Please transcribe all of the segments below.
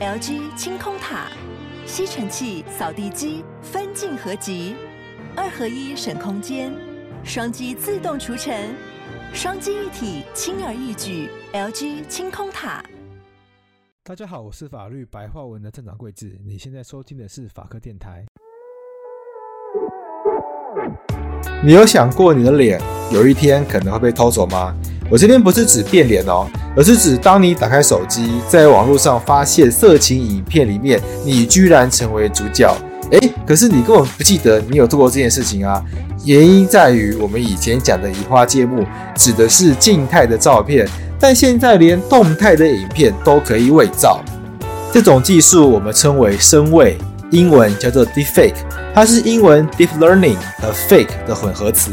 LG 清空塔，吸尘器、扫地机分镜合集，二合一省空间，双击自动除尘，双击一体轻而易举。LG 清空塔。大家好，我是法律白话文的郑长贵智，你现在收听的是法科电台。你有想过你的脸有一天可能会被偷走吗？我这边不是指变脸哦，而是指当你打开手机，在网络上发现色情影片里面，你居然成为主角。诶，可是你根本不记得你有做过这件事情啊！原因在于我们以前讲的移花接木指的是静态的照片，但现在连动态的影片都可以伪造。这种技术我们称为声伪，英文叫做 deepfake。它是英文 deep learning 和 fake 的混合词，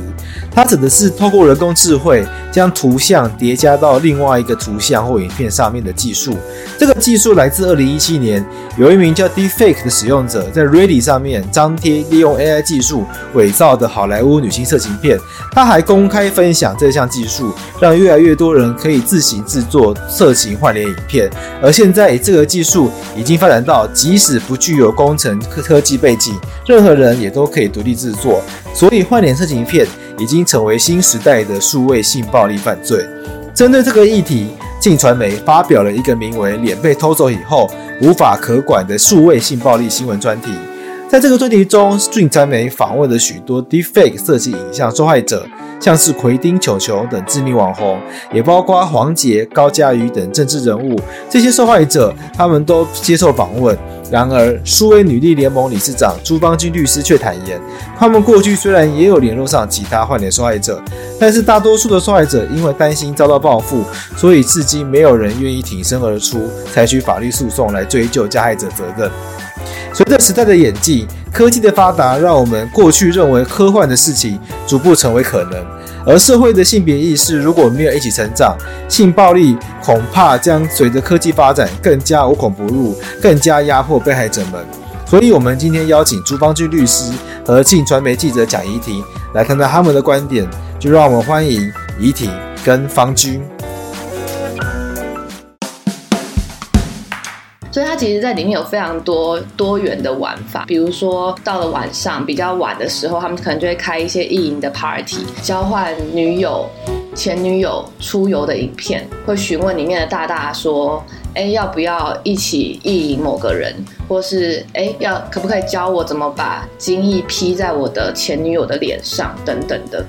它指的是透过人工智慧将图像叠加到另外一个图像或影片上面的技术。这个技术来自2017年，有一名叫 Deepfake 的使用者在 Reddit 上面张贴利用 AI 技术伪造的好莱坞女性色情片。他还公开分享这项技术，让越来越多人可以自行制作色情换脸影片。而现在，这个技术已经发展到即使不具有工程科科技背景，任何人也都可以独立制作，所以换脸色情片已经成为新时代的数位性暴力犯罪。针对这个议题，镜传媒发表了一个名为“脸被偷走以后无法可管的数位性暴力新闻”专题。在这个专题中，镜传媒访问了许多 Deepfake 色情影像受害者。像是奎丁、球球等知名网红，也包括黄杰、高嘉瑜等政治人物。这些受害者，他们都接受访问。然而，数位女力联盟理事长朱邦君律师却坦言，他们过去虽然也有联络上其他换脸受害者，但是大多数的受害者因为担心遭到报复，所以至今没有人愿意挺身而出，采取法律诉讼来追究加害者责任。随着时代的演进，科技的发达，让我们过去认为科幻的事情逐步成为可能。而社会的性别意识如果没有一起成长，性暴力恐怕将随着科技发展更加无孔不入，更加压迫被害者们。所以，我们今天邀请朱芳军律师和镜传媒记者蒋怡婷来谈谈他们的观点，就让我们欢迎怡婷跟芳军。所以它其实，在里面有非常多多元的玩法，比如说到了晚上比较晚的时候，他们可能就会开一些意淫的 party，交换女友、前女友出游的影片，会询问里面的大大说：“哎，要不要一起意淫某个人？或是哎，要可不可以教我怎么把精液 P 在我的前女友的脸上？等等的。”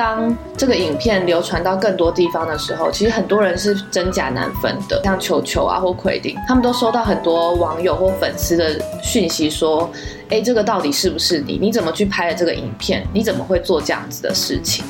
当这个影片流传到更多地方的时候，其实很多人是真假难分的。像球球啊或奎丁，他们都收到很多网友或粉丝的讯息，说：“哎，这个到底是不是你？你怎么去拍的这个影片？你怎么会做这样子的事情？”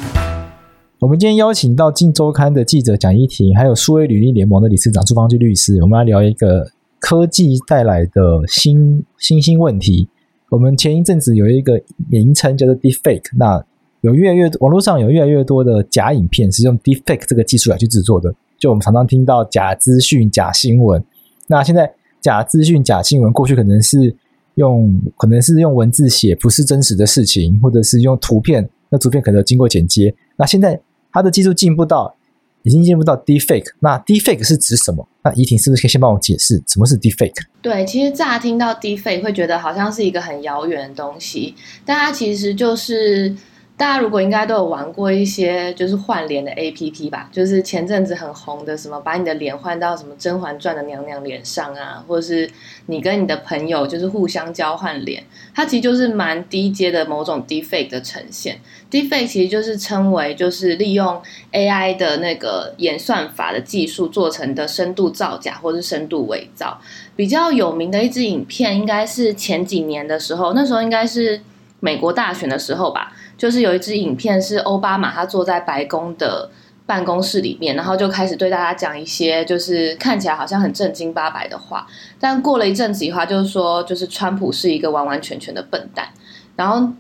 我们今天邀请到《镜周刊》的记者蒋一婷，还有数位履历联盟的理事长朱芳君律师，我们来聊一个科技带来的新新兴问题。我们前一阵子有一个名称叫做 Deepfake，那有越来越多网络上有越来越多的假影片是用 Deepfake 这个技术来去制作的，就我们常常听到假资讯、假新闻。那现在假资讯、假新闻，过去可能是用可能是用文字写，不是真实的事情，或者是用图片，那图片可能经过剪接。那现在它的技术进步到已经进步到 Deepfake，那 Deepfake 是指什么？那怡婷是不是可以先帮我解释什么是 Deepfake？对，其实乍听到 Deepfake 会觉得好像是一个很遥远的东西，但它其实就是。大家如果应该都有玩过一些就是换脸的 APP 吧，就是前阵子很红的什么把你的脸换到什么《甄嬛传》的娘娘脸上啊，或者是你跟你的朋友就是互相交换脸，它其实就是蛮低阶的某种 d e f a k e 的呈现。d e f a k e 其实就是称为就是利用 AI 的那个演算法的技术做成的深度造假或是深度伪造。比较有名的一支影片应该是前几年的时候，那时候应该是美国大选的时候吧。就是有一支影片是奥巴马，他坐在白宫的办公室里面，然后就开始对大家讲一些就是看起来好像很正经八百的话。但过了一阵子以后，就是说就是川普是一个完完全全的笨蛋。然后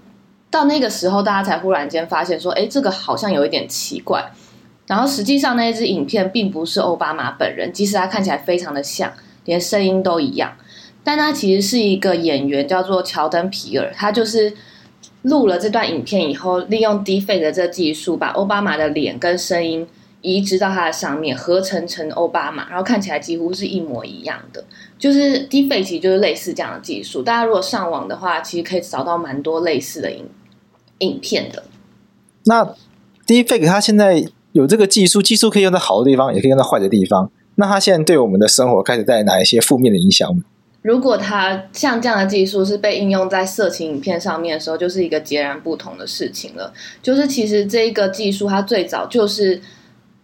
到那个时候，大家才忽然间发现说，哎，这个好像有一点奇怪。然后实际上那一支影片并不是奥巴马本人，即使他看起来非常的像，连声音都一样，但他其实是一个演员，叫做乔登皮尔，他就是。录了这段影片以后，利用 Deepfake 的这技术，把奥巴马的脸跟声音移植到他的上面，合成成奥巴马，然后看起来几乎是一模一样的。就是 Deepfake 其实就是类似这样的技术。大家如果上网的话，其实可以找到蛮多类似的影影片的。那 Deepfake 它现在有这个技术，技术可以用在好的地方，也可以用在坏的地方。那它现在对我们的生活开始带来哪一些负面的影响吗？如果它像这样的技术是被应用在色情影片上面的时候，就是一个截然不同的事情了。就是其实这一个技术，它最早就是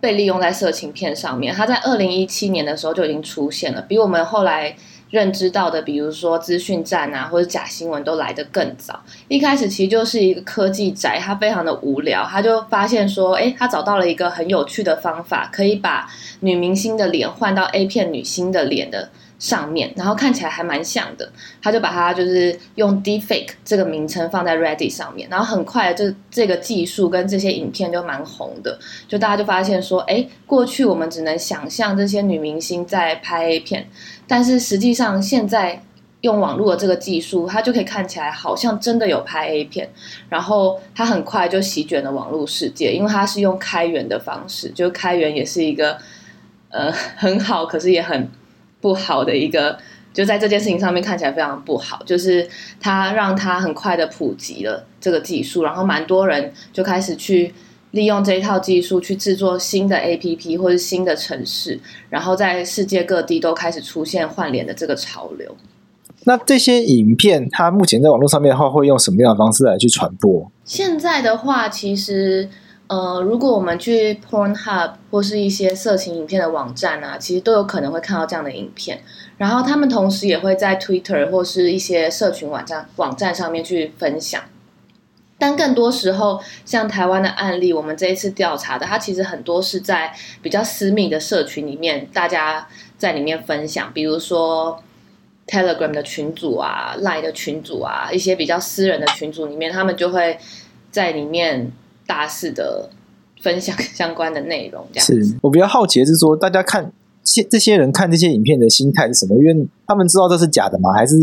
被利用在色情片上面。它在二零一七年的时候就已经出现了，比我们后来认知到的，比如说资讯战啊或者假新闻都来得更早。一开始其实就是一个科技宅，他非常的无聊，他就发现说，哎，他找到了一个很有趣的方法，可以把女明星的脸换到 A 片女星的脸的。上面，然后看起来还蛮像的，他就把它就是用 Deepfake 这个名称放在 Reddit 上面，然后很快这这个技术跟这些影片就蛮红的，就大家就发现说，哎，过去我们只能想象这些女明星在拍 A 片，但是实际上现在用网络的这个技术，它就可以看起来好像真的有拍 A 片，然后它很快就席卷了网络世界，因为它是用开源的方式，就开源也是一个呃很好，可是也很。不好的一个，就在这件事情上面看起来非常不好，就是它让它很快的普及了这个技术，然后蛮多人就开始去利用这一套技术去制作新的 APP 或者新的城市，然后在世界各地都开始出现换脸的这个潮流。那这些影片，它目前在网络上面的话，会用什么样的方式来去传播？现在的话，其实。呃，如果我们去 Pornhub 或是一些色情影片的网站啊，其实都有可能会看到这样的影片。然后他们同时也会在 Twitter 或是一些社群网站网站上面去分享。但更多时候，像台湾的案例，我们这一次调查的，它其实很多是在比较私密的社群里面，大家在里面分享，比如说 Telegram 的群组啊、Line 的群组啊，一些比较私人的群组里面，他们就会在里面。大肆的分享 相关的内容，这样是我比较好奇的是说，大家看这这些人看这些影片的心态是什么？因为他们知道这是假的吗？还是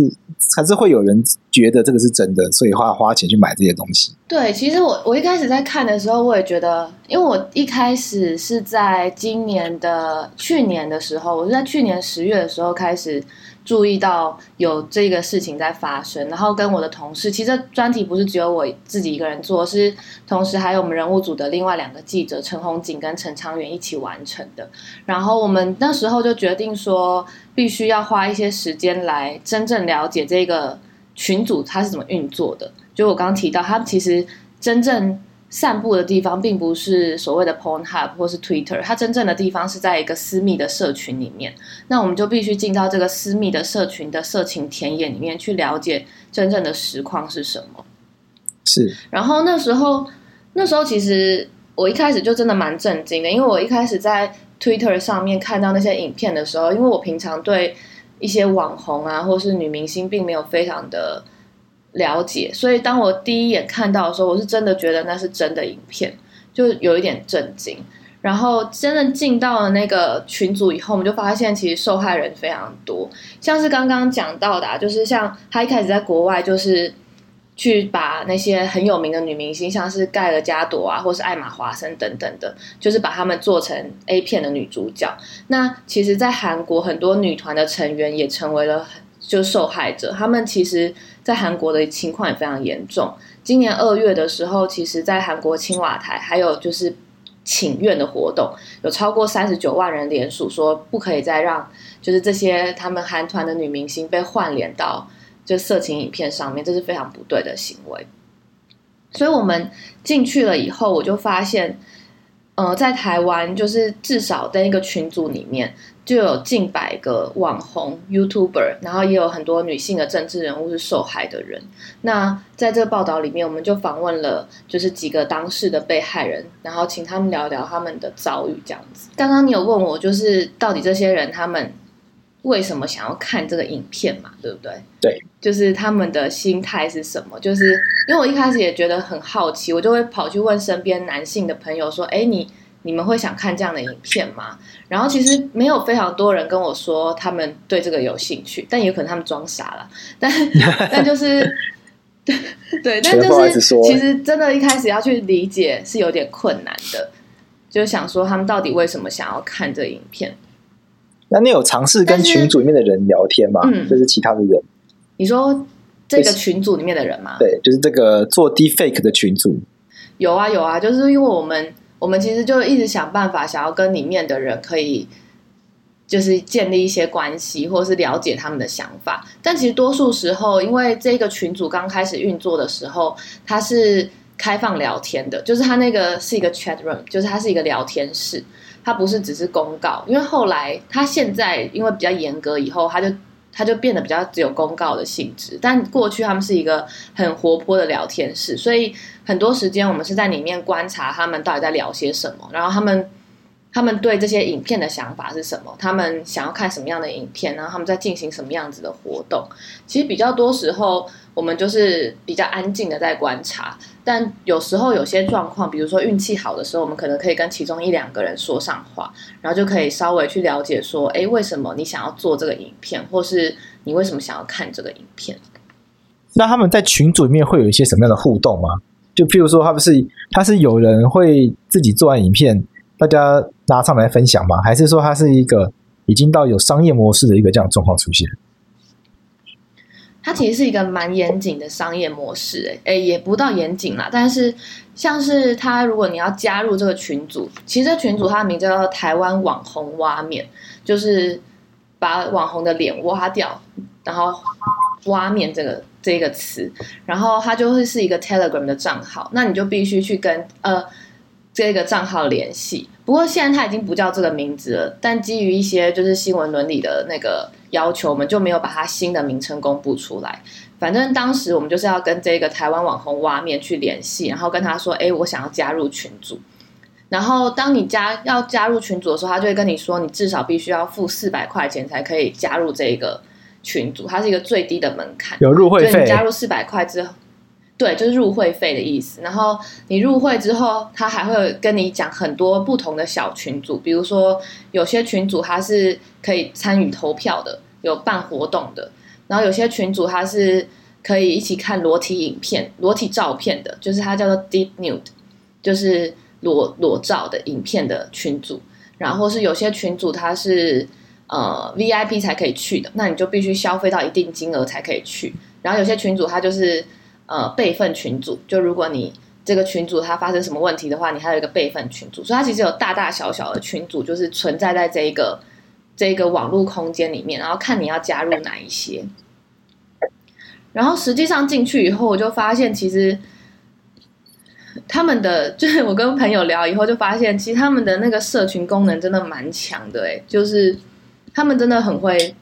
还是会有人觉得这个是真的，所以花花钱去买这些东西？对，其实我我一开始在看的时候，我也觉得，因为我一开始是在今年的去年的时候，我是在去年十月的时候开始。注意到有这个事情在发生，然后跟我的同事，其实专题不是只有我自己一个人做，是同时还有我们人物组的另外两个记者陈红景跟陈昌元一起完成的。然后我们那时候就决定说，必须要花一些时间来真正了解这个群组它是怎么运作的。就我刚刚提到，它其实真正。散步的地方并不是所谓的 Pornhub 或是 Twitter，它真正的地方是在一个私密的社群里面。那我们就必须进到这个私密的社群的色情田野里面去了解真正的实况是什么。是。然后那时候，那时候其实我一开始就真的蛮震惊的，因为我一开始在 Twitter 上面看到那些影片的时候，因为我平常对一些网红啊或是女明星并没有非常的。了解，所以当我第一眼看到的时候，我是真的觉得那是真的影片，就有一点震惊。然后真正进到了那个群组以后，我们就发现其实受害人非常多，像是刚刚讲到的啊，就是像他一开始在国外就是去把那些很有名的女明星，像是盖尔加朵啊，或是艾玛华森等等的，就是把他们做成 A 片的女主角。那其实，在韩国很多女团的成员也成为了。就受害者，他们其实，在韩国的情况也非常严重。今年二月的时候，其实，在韩国青瓦台还有就是请愿的活动，有超过三十九万人联署，说不可以再让就是这些他们韩团的女明星被换脸到就色情影片上面，这是非常不对的行为。所以我们进去了以后，我就发现，呃，在台湾就是至少在一个群组里面。就有近百个网红 YouTuber，然后也有很多女性的政治人物是受害的人。那在这个报道里面，我们就访问了就是几个当事的被害人，然后请他们聊聊他们的遭遇这样子。刚刚你有问我，就是到底这些人他们为什么想要看这个影片嘛？对不对？对，就是他们的心态是什么？就是因为我一开始也觉得很好奇，我就会跑去问身边男性的朋友说：“哎，你？”你们会想看这样的影片吗？然后其实没有非常多人跟我说他们对这个有兴趣，但也有可能他们装傻了。但但就是对对，但就是 其实真的，一开始要去理解是有点困难的。就想说他们到底为什么想要看这影片。那你有尝试跟群组里面的人聊天吗？嗯，就是其他的人。你说这个群组里面的人吗？对，就是这个做 Deepfake 的群组。有啊有啊，就是因为我们我们其实就一直想办法，想要跟里面的人可以。就是建立一些关系，或是了解他们的想法。但其实多数时候，因为这个群组刚开始运作的时候，它是开放聊天的，就是它那个是一个 chat room，就是它是一个聊天室，它不是只是公告。因为后来它现在因为比较严格，以后它就它就变得比较只有公告的性质。但过去他们是一个很活泼的聊天室，所以很多时间我们是在里面观察他们到底在聊些什么，然后他们。他们对这些影片的想法是什么？他们想要看什么样的影片？然后他们在进行什么样子的活动？其实比较多时候，我们就是比较安静的在观察。但有时候有些状况，比如说运气好的时候，我们可能可以跟其中一两个人说上话，然后就可以稍微去了解说，诶，为什么你想要做这个影片，或是你为什么想要看这个影片？那他们在群组里面会有一些什么样的互动吗？就譬如说，他们是他是有人会自己做完影片。大家拿上来分享吗？还是说他是一个已经到有商业模式的一个这样状况出现？它其实是一个蛮严谨的商业模式，欸，哎，也不到严谨啦。但是像是它，如果你要加入这个群组，其实这群组它的名字叫做台湾网红挖面，就是把网红的脸挖掉，然后挖面这个这个词，然后它就会是一个 Telegram 的账号，那你就必须去跟呃。这个账号联系，不过现在它已经不叫这个名字了。但基于一些就是新闻伦理的那个要求，我们就没有把它新的名称公布出来。反正当时我们就是要跟这个台湾网红挖面去联系，然后跟他说：“哎，我想要加入群组。”然后当你加要加入群组的时候，他就会跟你说：“你至少必须要付四百块钱才可以加入这个群组，它是一个最低的门槛，有入会费。你加入四百块之后。”对，就是入会费的意思。然后你入会之后，他还会跟你讲很多不同的小群组，比如说有些群组他是可以参与投票的，有办活动的。然后有些群组他是可以一起看裸体影片、裸体照片的，就是它叫做 Deep Nude，就是裸裸照的影片的群组。然后是有些群组它是呃 VIP 才可以去的，那你就必须消费到一定金额才可以去。然后有些群组它就是。呃，备份群组，就如果你这个群组它发生什么问题的话，你还有一个备份群组，所以它其实有大大小小的群组，就是存在在这一个这一个网络空间里面，然后看你要加入哪一些。然后实际上进去以后，我就发现其实他们的，就是我跟朋友聊以后就发现，其实他们的那个社群功能真的蛮强的，诶，就是他们真的很会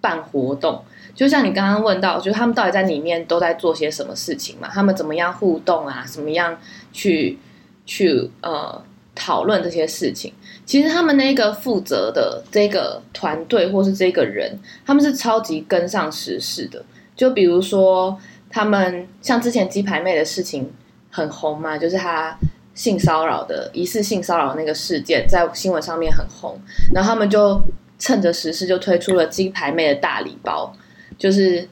办活动。就像你刚刚问到，就是他们到底在里面都在做些什么事情嘛？他们怎么样互动啊？怎么样去去呃讨论这些事情？其实他们那个负责的这个团队或是这个人，他们是超级跟上时事的。就比如说，他们像之前鸡排妹的事情很红嘛，就是他性骚扰的疑似性骚扰那个事件，在新闻上面很红，然后他们就趁着时事就推出了鸡排妹的大礼包。就是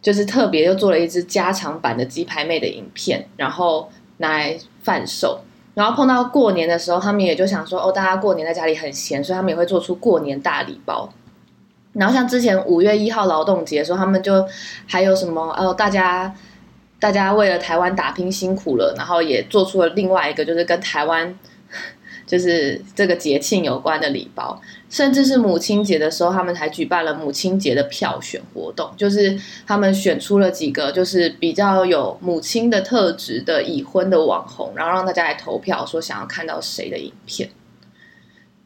就是特别又做了一支加长版的鸡排妹的影片，然后拿来贩售。然后碰到过年的时候，他们也就想说，哦，大家过年在家里很闲，所以他们也会做出过年大礼包。然后像之前五月一号劳动节的时候，他们就还有什么哦，大家大家为了台湾打拼辛苦了，然后也做出了另外一个，就是跟台湾。就是这个节庆有关的礼包，甚至是母亲节的时候，他们还举办了母亲节的票选活动，就是他们选出了几个就是比较有母亲的特质的已婚的网红，然后让大家来投票，说想要看到谁的影片。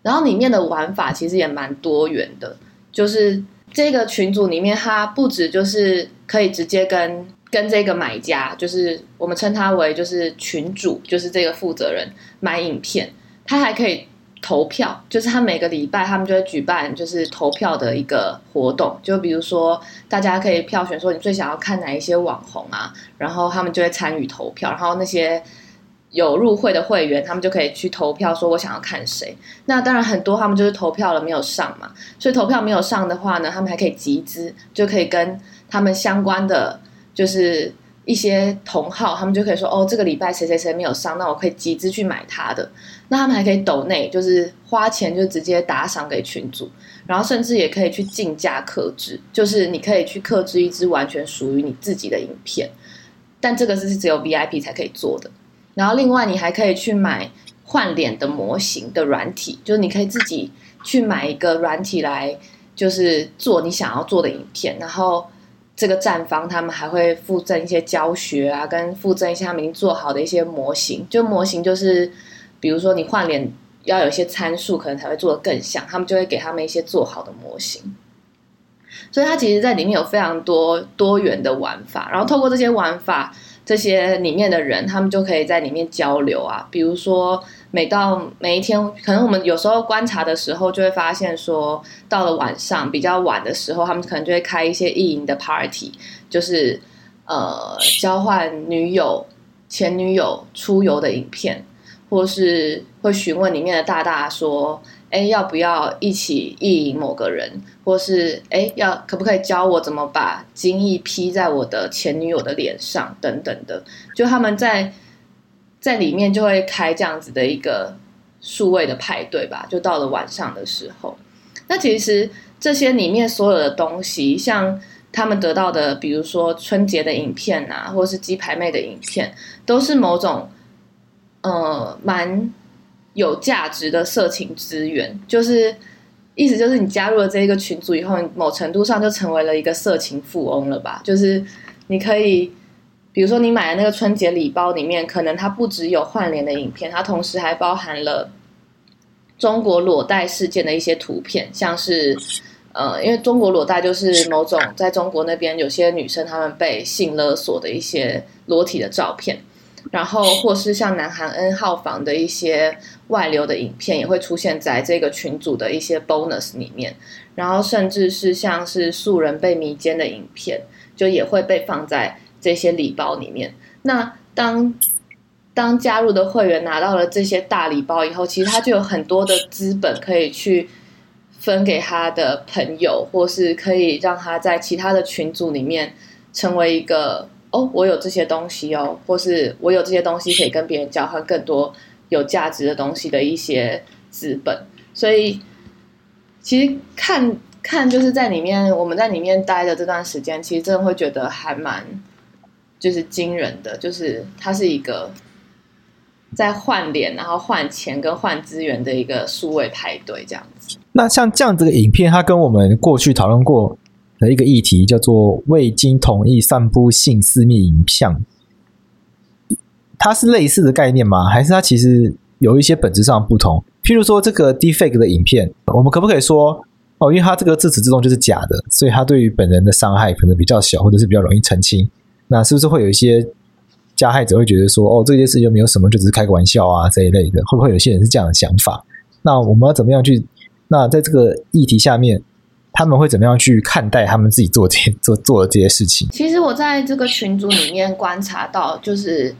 然后里面的玩法其实也蛮多元的，就是这个群组里面，它不止就是可以直接跟跟这个买家，就是我们称他为就是群主，就是这个负责人买影片。他还可以投票，就是他每个礼拜他们就会举办就是投票的一个活动，就比如说大家可以票选说你最想要看哪一些网红啊，然后他们就会参与投票，然后那些有入会的会员他们就可以去投票说我想要看谁。那当然很多他们就是投票了没有上嘛，所以投票没有上的话呢，他们还可以集资，就可以跟他们相关的就是一些同好，他们就可以说：“哦，这个礼拜谁谁谁没有上，那我可以集资去买他的。”那他们还可以抖内，就是花钱就直接打赏给群主，然后甚至也可以去竞价克制，就是你可以去克制一支完全属于你自己的影片，但这个是只有 VIP 才可以做的。然后另外你还可以去买换脸的模型的软体，就是你可以自己去买一个软体来，就是做你想要做的影片，然后。这个站方他们还会附赠一些教学啊，跟附赠一些他们已经做好的一些模型。就模型就是，比如说你换脸要有一些参数，可能才会做的更像。他们就会给他们一些做好的模型。所以它其实在里面有非常多多元的玩法，然后透过这些玩法，这些里面的人他们就可以在里面交流啊。比如说。每到每一天，可能我们有时候观察的时候，就会发现说，到了晚上比较晚的时候，他们可能就会开一些意淫的 party，就是呃交换女友、前女友出游的影片，或是会询问里面的大大说，哎，要不要一起意淫某个人，或是哎，要可不可以教我怎么把精液披在我的前女友的脸上等等的，就他们在。在里面就会开这样子的一个数位的派对吧，就到了晚上的时候。那其实这些里面所有的东西，像他们得到的，比如说春节的影片啊，或是鸡排妹的影片，都是某种呃蛮有价值的色情资源。就是意思就是你加入了这一个群组以后，某程度上就成为了一个色情富翁了吧？就是你可以。比如说，你买的那个春节礼包里面，可能它不只有换脸的影片，它同时还包含了中国裸贷事件的一些图片，像是呃，因为中国裸贷就是某种在中国那边有些女生她们被性勒索的一些裸体的照片，然后或是像南韩 N 号房的一些外流的影片，也会出现在这个群组的一些 bonus 里面，然后甚至是像是素人被迷奸的影片，就也会被放在。这些礼包里面，那当当加入的会员拿到了这些大礼包以后，其实他就有很多的资本可以去分给他的朋友，或是可以让他在其他的群组里面成为一个哦，我有这些东西哦，或是我有这些东西可以跟别人交换更多有价值的东西的一些资本。所以，其实看看就是在里面，我们在里面待的这段时间，其实真的会觉得还蛮。就是惊人的，就是它是一个在换脸，然后换钱跟换资源的一个数位派对这样子。那像这样子的影片，它跟我们过去讨论过的一个议题叫做未经同意散布性私密影像，它是类似的概念吗？还是它其实有一些本质上不同？譬如说这个 defake 的影片，我们可不可以说哦，因为它这个自始至终就是假的，所以它对于本人的伤害可能比较小，或者是比较容易澄清？那是不是会有一些加害者会觉得说，哦，这件事又没有什么，就只是开个玩笑啊这一类的？会不会有些人是这样的想法？那我们要怎么样去？那在这个议题下面，他们会怎么样去看待他们自己做这些做做的这些事情？其实我在这个群组里面观察到，就是。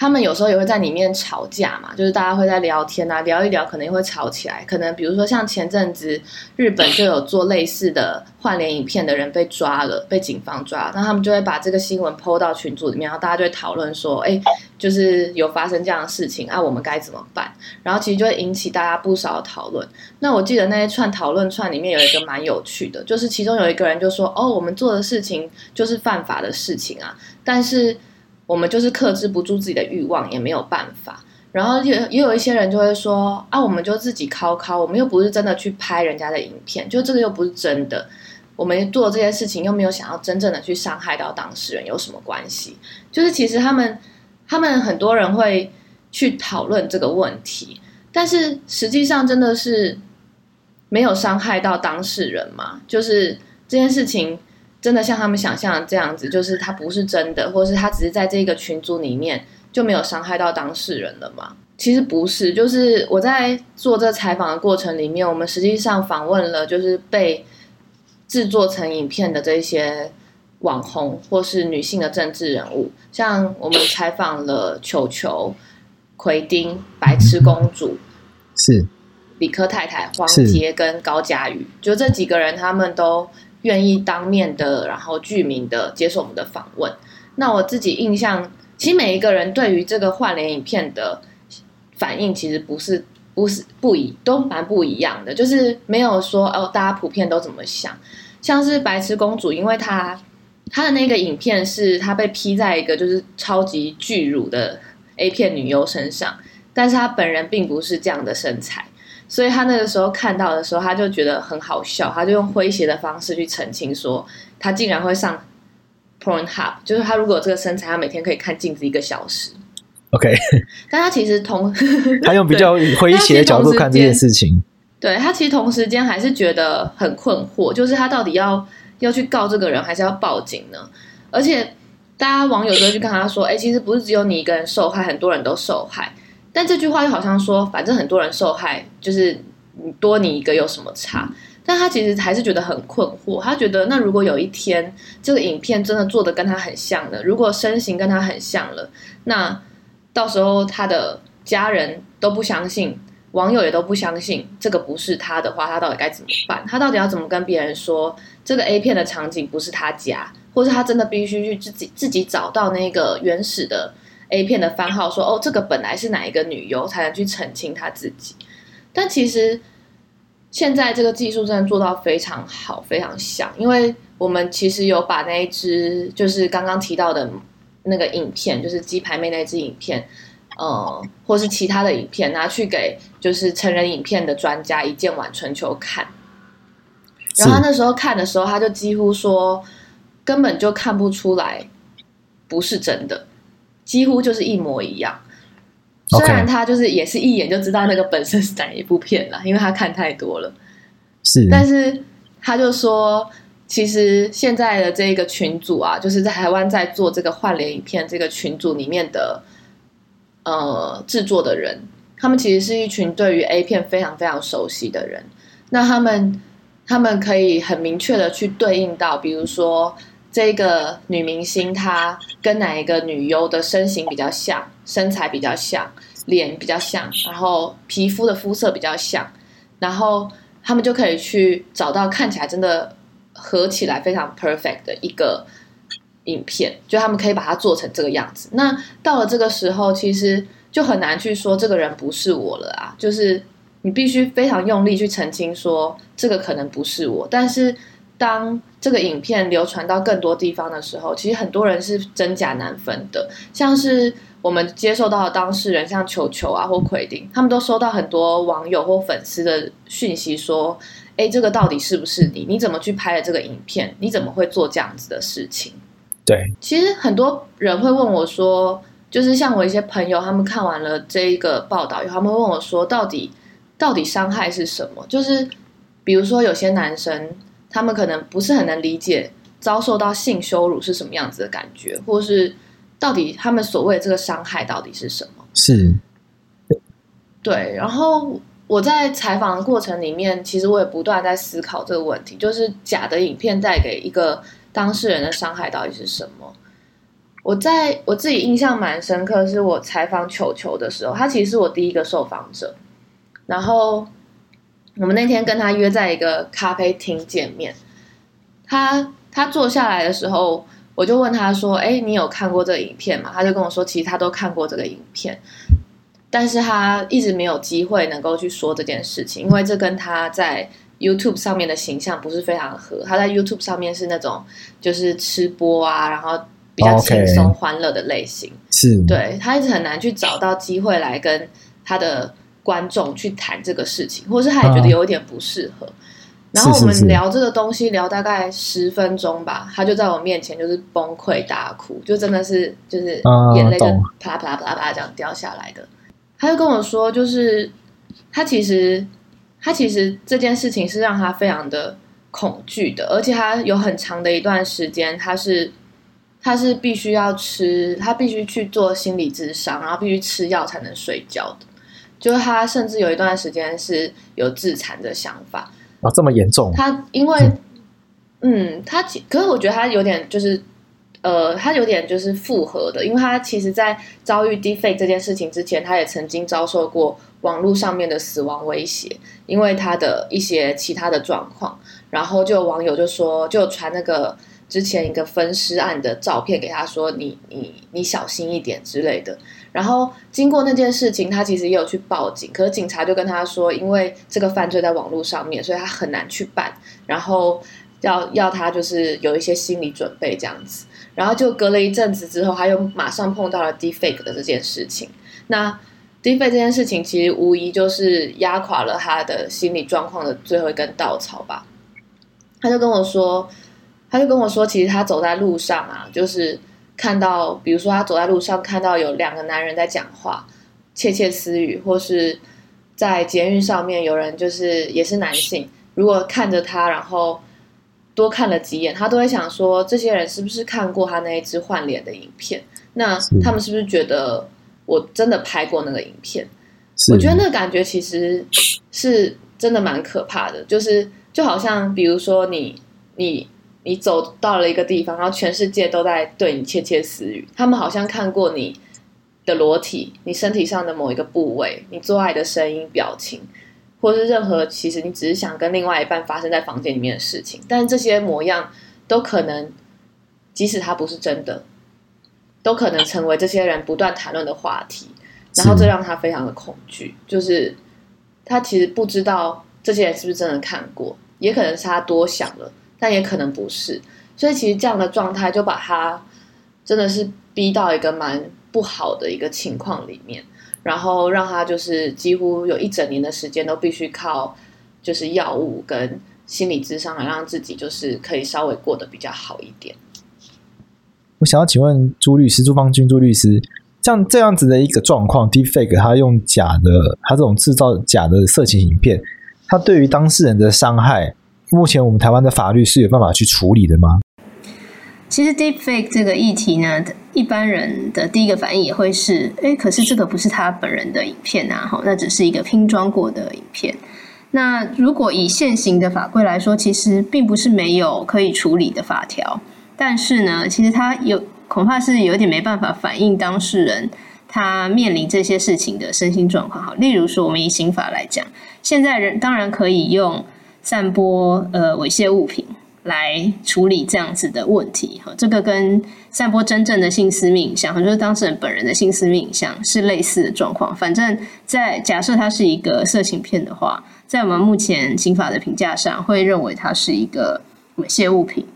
他们有时候也会在里面吵架嘛，就是大家会在聊天啊，聊一聊，可能也会吵起来。可能比如说像前阵子日本就有做类似的换脸影片的人被抓了，被警方抓，那他们就会把这个新闻 po 到群组里面，然后大家就会讨论说，哎，就是有发生这样的事情啊，我们该怎么办？然后其实就会引起大家不少的讨论。那我记得那一串讨论串里面有一个蛮有趣的，就是其中有一个人就说，哦，我们做的事情就是犯法的事情啊，但是。我们就是克制不住自己的欲望，也没有办法。然后也也有一些人就会说啊，我们就自己考考，我们又不是真的去拍人家的影片，就这个又不是真的。我们做这些事情又没有想要真正的去伤害到当事人，有什么关系？就是其实他们他们很多人会去讨论这个问题，但是实际上真的是没有伤害到当事人吗？就是这件事情。真的像他们想象的这样子，就是他不是真的，或是他只是在这个群组里面就没有伤害到当事人了吗？其实不是，就是我在做这采访的过程里面，我们实际上访问了就是被制作成影片的这些网红或是女性的政治人物，像我们采访了球球、奎丁、白痴公主，是理科太太、黄杰跟高佳瑜，就这几个人，他们都。愿意当面的，然后具名的接受我们的访问。那我自己印象，其实每一个人对于这个换脸影片的反应，其实不是不是不一都蛮不一样的，就是没有说哦，大家普遍都怎么想。像是白痴公主，因为她她的那个影片是她被 P 在一个就是超级巨乳的 A 片女优身上，但是她本人并不是这样的身材。所以他那个时候看到的时候，他就觉得很好笑，他就用诙谐的方式去澄清说，他竟然会上 Pornhub，就是他如果有这个身材，他每天可以看镜子一个小时。OK，但他其实同 他用比较诙谐的角度看这件事情，对他其实同时间还是觉得很困惑，就是他到底要要去告这个人，还是要报警呢？而且大家网友都去跟他说，哎，其实不是只有你一个人受害，很多人都受害。但这句话又好像说，反正很多人受害，就是多你一个有什么差？但他其实还是觉得很困惑。他觉得，那如果有一天这个影片真的做的跟他很像了，如果身形跟他很像了，那到时候他的家人都不相信，网友也都不相信这个不是他的话，他到底该怎么办？他到底要怎么跟别人说这个 A 片的场景不是他家，或是他真的必须去自己自己找到那个原始的？A 片的番号说：“哦，这个本来是哪一个女优，才能去澄清她自己。”但其实现在这个技术真的做到非常好，非常像。因为我们其实有把那一支就是刚刚提到的那个影片，就是鸡排妹那支影片，呃，或是其他的影片拿去给就是成人影片的专家一键晚春秋看。然后他那时候看的时候，他就几乎说根本就看不出来不是真的。几乎就是一模一样，虽然他就是也是一眼就知道那个本身是哪一部片了，因为他看太多了。是，但是他就说，其实现在的这个群组啊，就是在台湾在做这个换脸影片这个群组里面的呃制作的人，他们其实是一群对于 A 片非常非常熟悉的人。那他们他们可以很明确的去对应到，比如说。这个女明星她跟哪一个女优的身形比较像，身材比较像，脸比较像，然后皮肤的肤色比较像，然后他们就可以去找到看起来真的合起来非常 perfect 的一个影片，就他们可以把它做成这个样子。那到了这个时候，其实就很难去说这个人不是我了啊，就是你必须非常用力去澄清说这个可能不是我，但是。当这个影片流传到更多地方的时候，其实很多人是真假难分的。像是我们接受到的当事人，像球球啊或奎丁，他们都收到很多网友或粉丝的讯息，说：“哎，这个到底是不是你？你怎么去拍的这个影片？你怎么会做这样子的事情？”对，其实很多人会问我说，就是像我一些朋友，他们看完了这一个报道以后，他们问我说，到底到底伤害是什么？就是比如说有些男生。他们可能不是很能理解遭受到性羞辱是什么样子的感觉，或是到底他们所谓的这个伤害到底是什么？是，对。然后我在采访的过程里面，其实我也不断在思考这个问题，就是假的影片带给一个当事人的伤害到底是什么？我在我自己印象蛮深刻，是我采访球球的时候，他其实是我第一个受访者，然后。我们那天跟他约在一个咖啡厅见面，他他坐下来的时候，我就问他说：“哎，你有看过这个影片吗？”他就跟我说：“其实他都看过这个影片，但是他一直没有机会能够去说这件事情，因为这跟他在 YouTube 上面的形象不是非常合。他在 YouTube 上面是那种就是吃播啊，然后比较轻松欢乐的类型，是对，他一直很难去找到机会来跟他的。”观众去谈这个事情，或者是他也觉得有一点不适合。啊、然后我们聊这个东西，聊大概十分钟吧，他就在我面前就是崩溃大哭，就真的是就是眼泪就啪啦啪啦啪啦啪啦这样掉下来的。他就跟我说，就是他其实他其实这件事情是让他非常的恐惧的，而且他有很长的一段时间，他是他是必须要吃，他必须去做心理智商，然后必须吃药才能睡觉的。就是他甚至有一段时间是有自残的想法啊，这么严重？他因为，嗯，嗯，他可是我觉得他有点就是，呃，他有点就是复合的，因为他其实，在遭遇 deepfake 这件事情之前，他也曾经遭受过网络上面的死亡威胁，因为他的一些其他的状况，然后就有网友就说，就传那个之前一个分尸案的照片给他说，你你你小心一点之类的。然后经过那件事情，他其实也有去报警，可是警察就跟他说，因为这个犯罪在网络上面，所以他很难去办，然后要要他就是有一些心理准备这样子。然后就隔了一阵子之后，他又马上碰到了 defake 的这件事情。那 defake 这件事情其实无疑就是压垮了他的心理状况的最后一根稻草吧。他就跟我说，他就跟我说，其实他走在路上啊，就是。看到，比如说他走在路上，看到有两个男人在讲话，窃窃私语，或是在捷运上面有人就是也是男性，如果看着他，然后多看了几眼，他都会想说，这些人是不是看过他那一支换脸的影片？那他们是不是觉得我真的拍过那个影片？我觉得那个感觉其实是真的蛮可怕的，就是就好像比如说你你。你走到了一个地方，然后全世界都在对你窃窃私语。他们好像看过你的裸体，你身体上的某一个部位，你做爱的声音、表情，或是任何其实你只是想跟另外一半发生在房间里面的事情。但这些模样都可能，即使它不是真的，都可能成为这些人不断谈论的话题。然后这让他非常的恐惧，就是他其实不知道这些人是不是真的看过，也可能是他多想了。但也可能不是，所以其实这样的状态就把他真的是逼到一个蛮不好的一个情况里面，然后让他就是几乎有一整年的时间都必须靠就是药物跟心理智商来让自己就是可以稍微过得比较好一点。我想要请问朱律师，朱芳君朱律师，像这样子的一个状况，Deepfake 他用假的，他这种制造假的色情影片，他对于当事人的伤害。目前我们台湾的法律是有办法去处理的吗？其实 Deepfake 这个议题呢，一般人的第一个反应也会是：哎，可是这个不是他本人的影片啊，哈，那只是一个拼装过的影片。那如果以现行的法规来说，其实并不是没有可以处理的法条，但是呢，其实他有恐怕是有点没办法反映当事人他面临这些事情的身心状况。哈，例如说，我们以刑法来讲，现在人当然可以用。散播呃猥亵物品来处理这样子的问题，哈，这个跟散播真正的性私密影像，就是当事人本人的性私密影像是类似的状况。反正，在假设它是一个色情片的话，在我们目前刑法的评价上，会认为它是一个猥亵物品。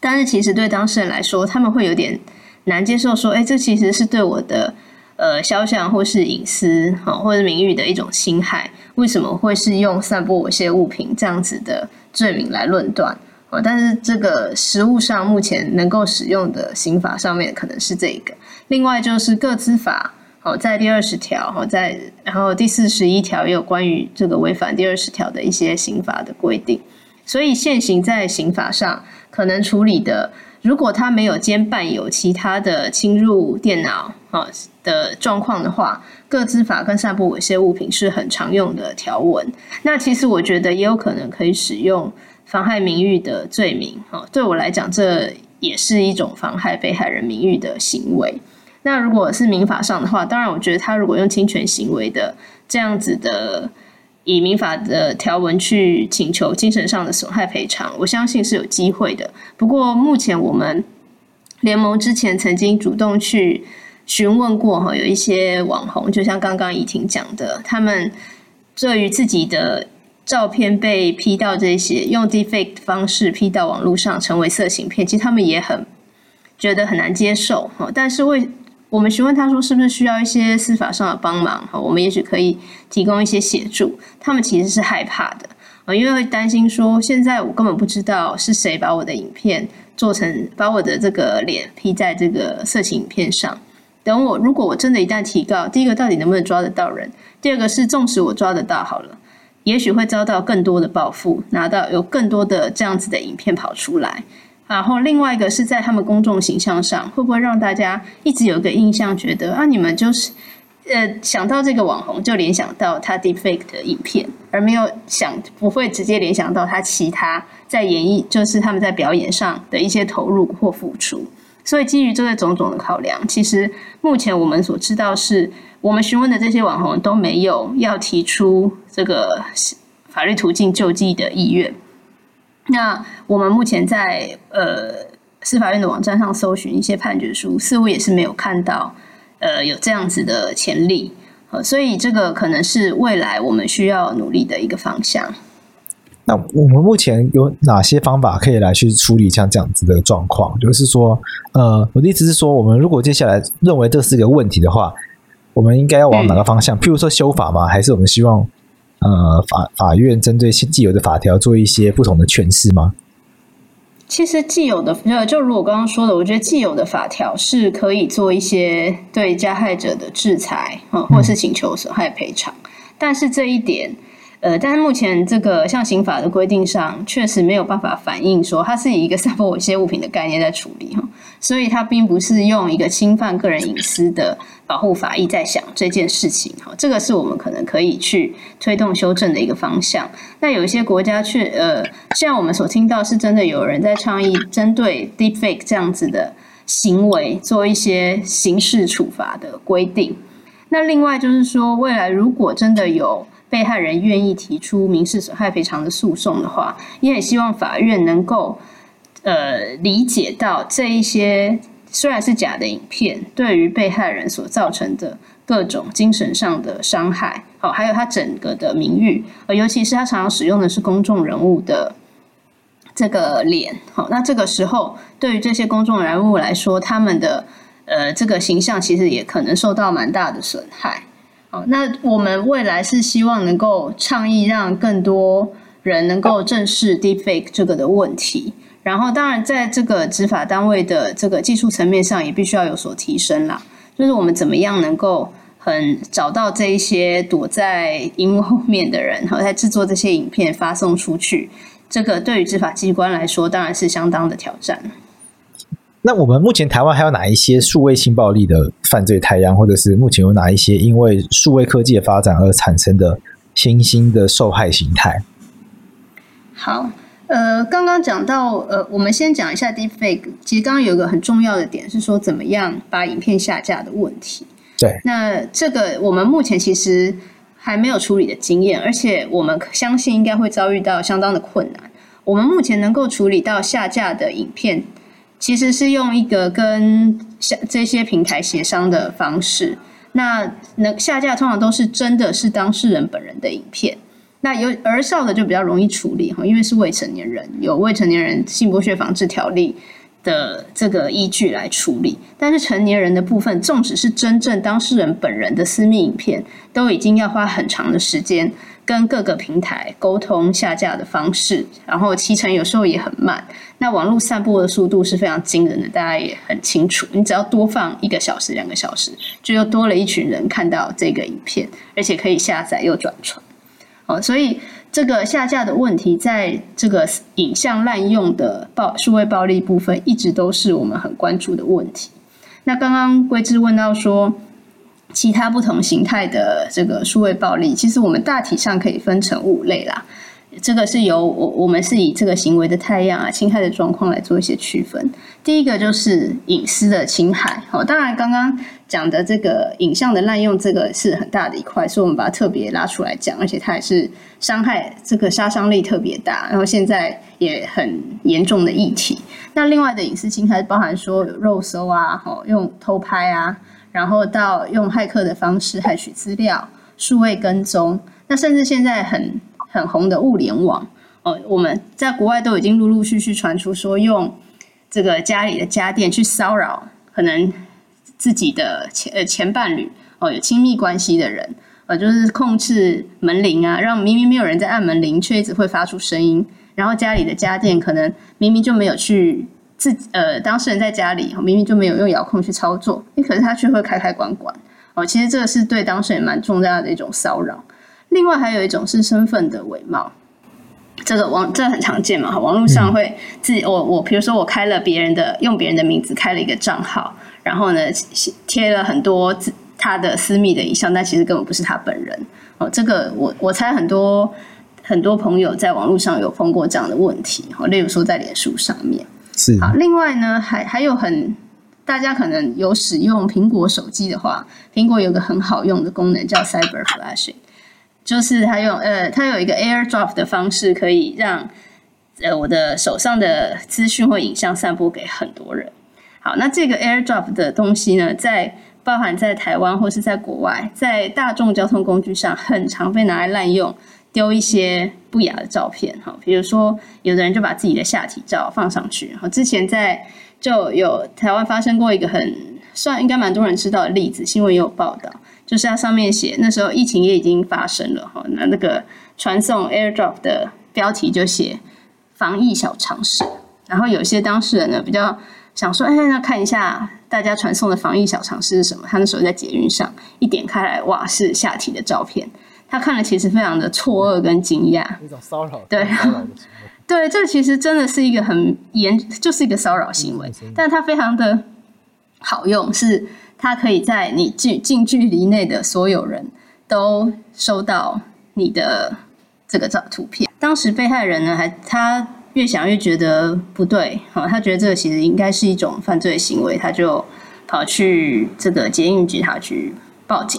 但是，其实对当事人来说，他们会有点难接受，说，哎，这其实是对我的。呃，肖像或是隐私，或者名誉的一种侵害，为什么会是用散播猥亵物品这样子的罪名来论断？但是这个实务上目前能够使用的刑法上面可能是这个。另外就是个资法，好，在第二十条，好，在然后第四十一条也有关于这个违反第二十条的一些刑法的规定。所以现行在刑法上可能处理的，如果他没有兼伴有其他的侵入电脑，啊。的状况的话，各资法跟散布猥亵物品是很常用的条文。那其实我觉得也有可能可以使用妨害名誉的罪名。啊，对我来讲，这也是一种妨害被害人名誉的行为。那如果是民法上的话，当然我觉得他如果用侵权行为的这样子的，以民法的条文去请求精神上的损害赔偿，我相信是有机会的。不过目前我们联盟之前曾经主动去。询问过哈，有一些网红，就像刚刚怡婷讲的，他们对于自己的照片被 P 到这些用 Deepfake 的方式 P 到网络上成为色情片，其实他们也很觉得很难接受哈。但是为我们询问他说，是不是需要一些司法上的帮忙哈？我们也许可以提供一些协助。他们其实是害怕的啊，因为会担心说，现在我根本不知道是谁把我的影片做成，把我的这个脸 P 在这个色情影片上。等我，如果我真的一旦提告，第一个到底能不能抓得到人？第二个是，纵使我抓得到好了，也许会遭到更多的报复，拿到有更多的这样子的影片跑出来。然后另外一个是在他们公众形象上，会不会让大家一直有一个印象，觉得啊，你们就是呃想到这个网红就联想到他 Deepfake 的影片，而没有想不会直接联想到他其他在演绎，就是他们在表演上的一些投入或付出。所以基于这个种种的考量，其实目前我们所知道是，我们询问的这些网红都没有要提出这个法律途径救济的意愿。那我们目前在呃司法院的网站上搜寻一些判决书，似乎也是没有看到呃有这样子的潜力。呃，所以这个可能是未来我们需要努力的一个方向。那我们目前有哪些方法可以来去处理像这样子的状况？就是说，呃，我的意思是说，我们如果接下来认为这是一个问题的话，我们应该要往哪个方向？嗯、譬如说修法吗？还是我们希望呃法法院针对既有的法条做一些不同的诠释吗？其实既有的，就如我刚刚说的，我觉得既有的法条是可以做一些对加害者的制裁，嗯，或是请求损害赔偿，但是这一点。呃，但是目前这个像刑法的规定上，确实没有办法反映说它是以一个 散播猥亵物品的概念在处理哈，所以它并不是用一个侵犯个人隐私的保护法益在想这件事情哈，这个是我们可能可以去推动修正的一个方向。那有一些国家却呃，像我们所听到是真的有人在倡议针对 deepfake 这样子的行为做一些刑事处罚的规定。那另外就是说，未来如果真的有被害人愿意提出民事损害赔偿的诉讼的话，也很希望法院能够呃理解到这一些虽然是假的影片，对于被害人所造成的各种精神上的伤害，好，还有他整个的名誉，呃，尤其是他常常使用的是公众人物的这个脸，好，那这个时候对于这些公众人物来说，他们的呃这个形象其实也可能受到蛮大的损害。那我们未来是希望能够倡议，让更多人能够正视 deepfake 这个的问题。然后，当然在这个执法单位的这个技术层面上，也必须要有所提升啦。就是我们怎么样能够很找到这一些躲在荧幕后面的人，然后在制作这些影片发送出去，这个对于执法机关来说，当然是相当的挑战。那我们目前台湾还有哪一些数位性暴力的犯罪态样，或者是目前有哪一些因为数位科技的发展而产生的新兴的受害形态？好，呃，刚刚讲到，呃，我们先讲一下 Deepfake。其实刚刚有一个很重要的点是说，怎么样把影片下架的问题。对，那这个我们目前其实还没有处理的经验，而且我们相信应该会遭遇到相当的困难。我们目前能够处理到下架的影片。其实是用一个跟下这些平台协商的方式，那能下架通常都是真的是当事人本人的影片，那有儿少的就比较容易处理哈，因为是未成年人，有未成年人性剥削防治条例的这个依据来处理，但是成年人的部分，纵使是真正当事人本人的私密影片，都已经要花很长的时间。跟各个平台沟通下架的方式，然后期程有时候也很慢。那网络散播的速度是非常惊人的，大家也很清楚。你只要多放一个小时、两个小时，就又多了一群人看到这个影片，而且可以下载又转传。哦，所以这个下架的问题，在这个影像滥用的暴数位暴力部分，一直都是我们很关注的问题。那刚刚桂枝问到说，其他不同形态的这个数位暴力，其实我们大体上可以分成五类啦。这个是由我我们是以这个行为的态样啊、侵害的状况来做一些区分。第一个就是隐私的侵害，好，当然刚刚讲的这个影像的滥用，这个是很大的一块，所以我们把它特别拉出来讲，而且它也是伤害这个杀伤力特别大，然后现在也很严重的议题。那另外的隐私侵害包含说肉搜啊，好，用偷拍啊。然后到用骇客的方式骇取资料、数位跟踪，那甚至现在很很红的物联网哦，我们在国外都已经陆陆续续传出说用这个家里的家电去骚扰可能自己的前呃前伴侣哦，有亲密关系的人，呃，就是控制门铃啊，让明明没有人在按门铃，却一直会发出声音，然后家里的家电可能明明就没有去。自呃，当事人在家里明明就没有用遥控去操作，你可是他却会开开关关哦。其实这个是对当事人蛮重大的一种骚扰。另外还有一种是身份的伪冒，这个网这很常见嘛，网络上会自己我我比如说我开了别人的用别人的名字开了一个账号，然后呢贴了很多他的私密的影像，但其实根本不是他本人哦。这个我我猜很多很多朋友在网络上有碰过这样的问题哦，例如说在脸书上面。是好，另外呢，还还有很大家可能有使用苹果手机的话，苹果有个很好用的功能叫 Cyber Flashing，就是它用呃，它有一个 AirDrop 的方式，可以让呃我的手上的资讯或影像散布给很多人。好，那这个 AirDrop 的东西呢，在包含在台湾或是在国外，在大众交通工具上，很常被拿来滥用，丢一些不雅的照片。哈，比如说有的人就把自己的下体照放上去。哈，之前在就有台湾发生过一个很算应该蛮多人知道的例子，新闻也有报道，就是它上面写那时候疫情也已经发生了。哈，那那个传送 AirDrop 的标题就写防疫小常识，然后有些当事人呢比较。想说，哎，那看一下大家传送的防疫小常识是什么？他那时候在捷运上一点开来，哇，是下体的照片。他看了其实非常的错愕跟惊讶。一种骚扰，对，对，这其实真的是一个很严，就是一个骚扰行为。但它非常的好用，是它可以在你近近距离内的所有人都收到你的这个照图片。当时被害人呢，还他。越想越觉得不对，哈，他觉得这个其实应该是一种犯罪行为，他就跑去这个捷运局他去报警。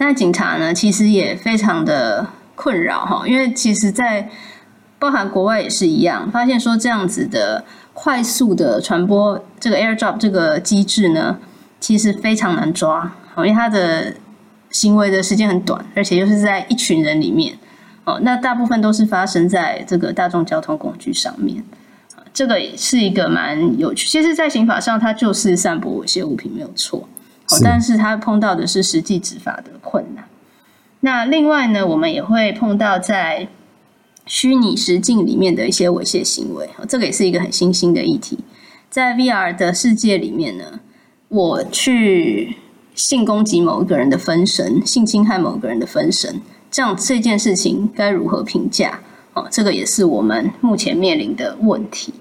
那警察呢，其实也非常的困扰，哈，因为其实，在包含国外也是一样，发现说这样子的快速的传播，这个 AirDrop 这个机制呢，其实非常难抓，因为他的行为的时间很短，而且又是在一群人里面。哦，那大部分都是发生在这个大众交通工具上面，这个也是一个蛮有趣。其实，在刑法上，它就是散播猥亵物品没有错，哦，但是他碰到的是实际执法的困难。那另外呢，我们也会碰到在虚拟实境里面的一些猥亵行为，这个也是一个很新兴的议题。在 VR 的世界里面呢，我去性攻击某一个人的分身，性侵害某一个人的分身。这样这件事情该如何评价？哦，这个也是我们目前面临的问题。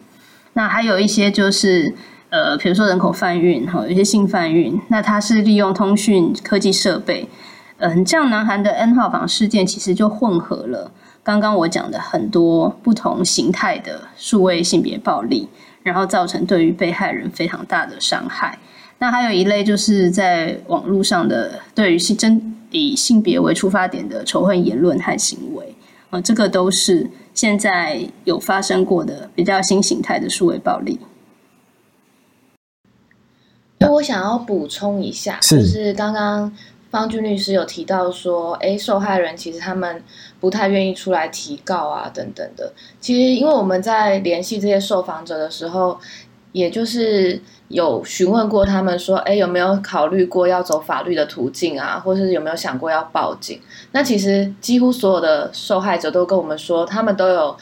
那还有一些就是，呃，比如说人口贩运，哈，有些性贩运，那它是利用通讯科技设备，嗯，这样南韩的 N 号房事件其实就混合了刚刚我讲的很多不同形态的数位性别暴力，然后造成对于被害人非常大的伤害。那还有一类就是在网络上的对于性真。以性别为出发点的仇恨言论和行为，啊，这个都是现在有发生过的比较新形态的数位暴力。那我想要补充一下，是就是刚刚方俊律师有提到说，哎，受害人其实他们不太愿意出来提告啊，等等的。其实，因为我们在联系这些受访者的时候，也就是。有询问过他们说，哎，有没有考虑过要走法律的途径啊？或是有没有想过要报警？那其实几乎所有的受害者都跟我们说，他们都有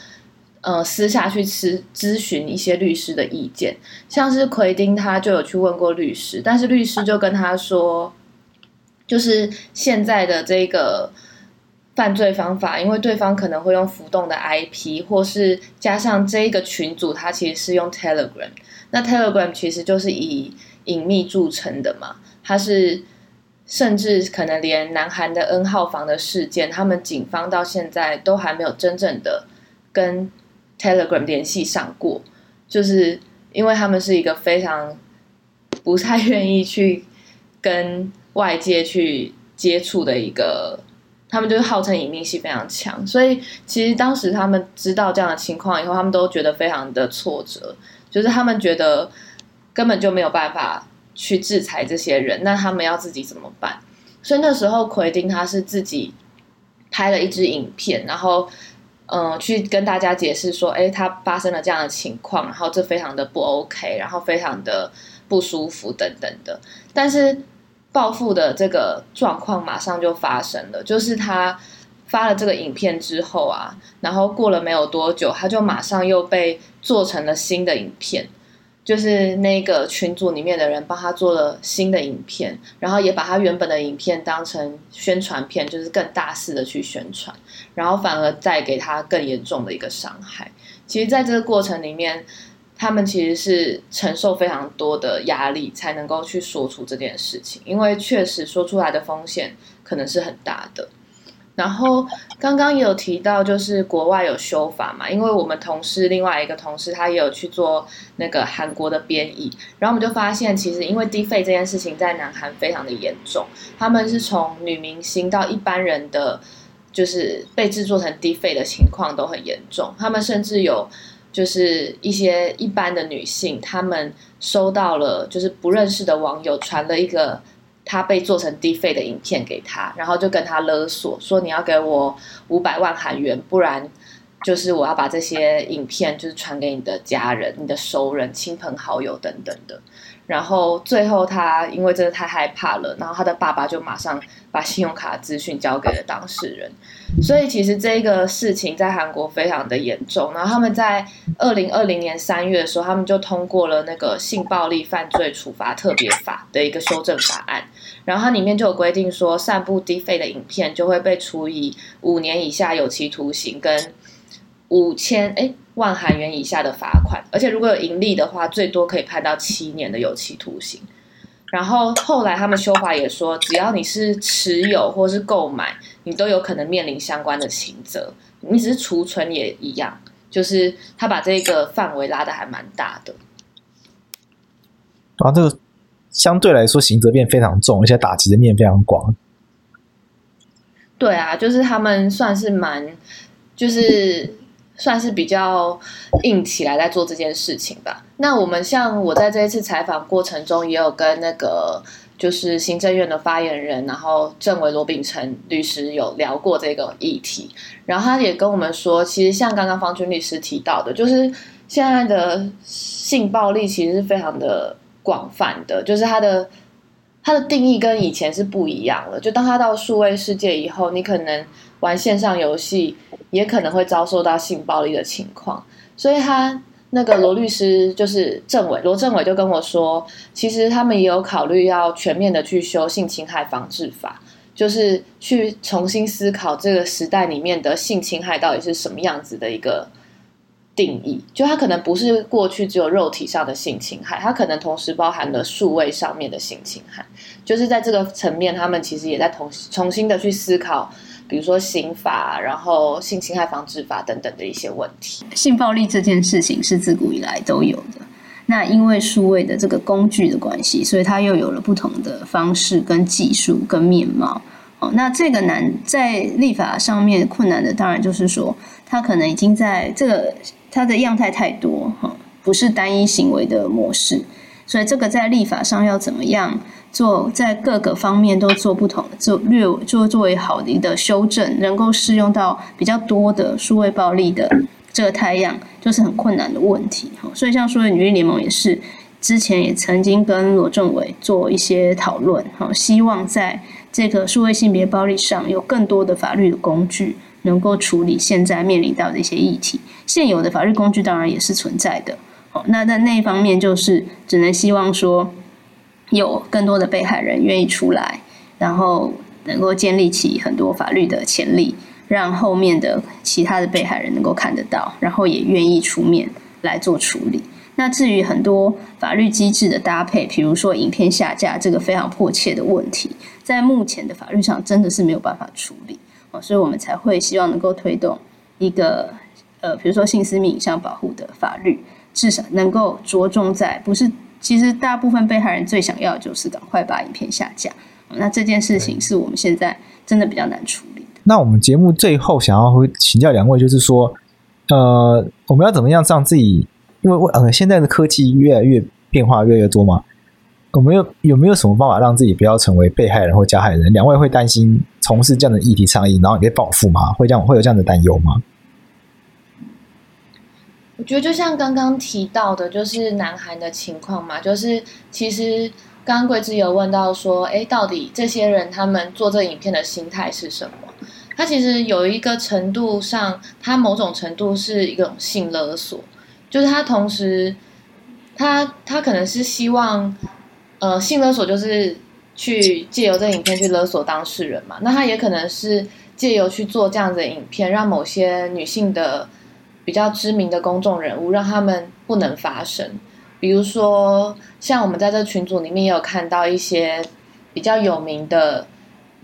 呃私下去咨咨询一些律师的意见。像是奎丁，他就有去问过律师，但是律师就跟他说，就是现在的这个犯罪方法，因为对方可能会用浮动的 IP，或是加上这个群组，他其实是用 Telegram。那 Telegram 其实就是以隐秘著称的嘛，它是甚至可能连南韩的 N 号房的事件，他们警方到现在都还没有真正的跟 Telegram 联系上过，就是因为他们是一个非常不太愿意去跟外界去接触的一个，他们就是号称隐秘性非常强，所以其实当时他们知道这样的情况以后，他们都觉得非常的挫折。就是他们觉得根本就没有办法去制裁这些人，那他们要自己怎么办？所以那时候奎丁他是自己拍了一支影片，然后嗯、去跟大家解释说，哎，他发生了这样的情况，然后这非常的不 OK，然后非常的不舒服等等的。但是报复的这个状况马上就发生了，就是他。发了这个影片之后啊，然后过了没有多久，他就马上又被做成了新的影片，就是那个群组里面的人帮他做了新的影片，然后也把他原本的影片当成宣传片，就是更大肆的去宣传，然后反而再给他更严重的一个伤害。其实，在这个过程里面，他们其实是承受非常多的压力，才能够去说出这件事情，因为确实说出来的风险可能是很大的。然后刚刚也有提到，就是国外有修法嘛，因为我们同事另外一个同事他也有去做那个韩国的编译，然后我们就发现，其实因为低费这件事情在南韩非常的严重，他们是从女明星到一般人的，就是被制作成低费的情况都很严重，他们甚至有就是一些一般的女性，她们收到了就是不认识的网友传了一个他被做成低费的影片给他，然后就跟他勒索说，你要给我五百万韩元，不然就是我要把这些影片就是传给你的家人、你的熟人、亲朋好友等等的。然后最后他因为真的太害怕了，然后他的爸爸就马上把信用卡资讯交给了当事人。所以其实这个事情在韩国非常的严重。然后他们在二零二零年三月的时候，他们就通过了那个性暴力犯罪处罚特别法的一个修正法案。然后它里面就有规定说，散布低费的影片就会被处以五年以下有期徒刑跟五千哎。万韩元以下的罚款，而且如果有盈利的话，最多可以判到七年的有期徒刑。然后后来他们修法也说，只要你是持有或是购买，你都有可能面临相关的刑责。你只是储存也一样，就是他把这个范围拉得还蛮大的。啊，这个相对来说刑责变非常重，而且打击的面非常广。对啊，就是他们算是蛮，就是。算是比较硬起来在做这件事情吧。那我们像我在这一次采访过程中，也有跟那个就是行政院的发言人，然后郑伟罗秉成律师有聊过这个议题。然后他也跟我们说，其实像刚刚方军律师提到的，就是现在的性暴力其实是非常的广泛的，就是它的它的定义跟以前是不一样了。就当他到数位世界以后，你可能玩线上游戏。也可能会遭受到性暴力的情况，所以他那个罗律师就是政委罗政委就跟我说，其实他们也有考虑要全面的去修性侵害防治法，就是去重新思考这个时代里面的性侵害到底是什么样子的一个定义，就它可能不是过去只有肉体上的性侵害，它可能同时包含了数位上面的性侵害，就是在这个层面，他们其实也在重重新的去思考。比如说刑法，然后性侵害防治法等等的一些问题。性暴力这件事情是自古以来都有的，那因为数位的这个工具的关系，所以它又有了不同的方式、跟技术、跟面貌。哦，那这个难在立法上面困难的，当然就是说，它可能已经在这个它的样态太多，哈，不是单一行为的模式，所以这个在立法上要怎么样？做在各个方面都做不同，做略做作为好的一个修正，能够适用到比较多的数位暴力的这个太阳，就是很困难的问题。哈所以像数位女力联盟也是之前也曾经跟罗政委做一些讨论，哈，希望在这个数位性别暴力上有更多的法律的工具，能够处理现在面临到的一些议题。现有的法律工具当然也是存在的，好，那在那一方面就是只能希望说。有更多的被害人愿意出来，然后能够建立起很多法律的潜力，让后面的其他的被害人能够看得到，然后也愿意出面来做处理。那至于很多法律机制的搭配，比如说影片下架这个非常迫切的问题，在目前的法律上真的是没有办法处理哦，所以我们才会希望能够推动一个呃，比如说性私密影像保护的法律，至少能够着重在不是。其实大部分被害人最想要的就是赶快把影片下架，那这件事情是我们现在真的比较难处理的。那我们节目最后想要请教两位，就是说，呃，我们要怎么样让自己，因为呃现在的科技越来越变化越来越多嘛，我们有有没有什么办法让自己不要成为被害人或加害人？两位会担心从事这样的议题倡议，然后你被报复吗？会这样会有这样的担忧吗？我觉得就像刚刚提到的，就是南韩的情况嘛，就是其实刚刚桂枝有问到说，哎，到底这些人他们做这影片的心态是什么？他其实有一个程度上，他某种程度是一种性勒索，就是他同时，他他可能是希望，呃，性勒索就是去借由这影片去勒索当事人嘛，那他也可能是借由去做这样子的影片，让某些女性的。比较知名的公众人物，让他们不能发声。比如说，像我们在这群组里面也有看到一些比较有名的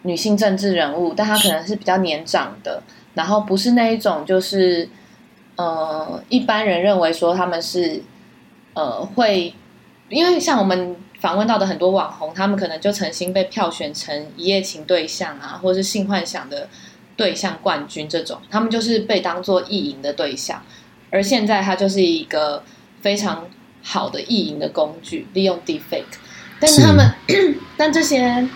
女性政治人物，但她可能是比较年长的，然后不是那一种，就是呃，一般人认为说他们是呃会，因为像我们访问到的很多网红，他们可能就曾经被票选成一夜情对象啊，或者是性幻想的。对象冠军这种，他们就是被当做意淫的对象，而现在它就是一个非常好的意淫的工具，利用 Deepfake。但是他们，但这些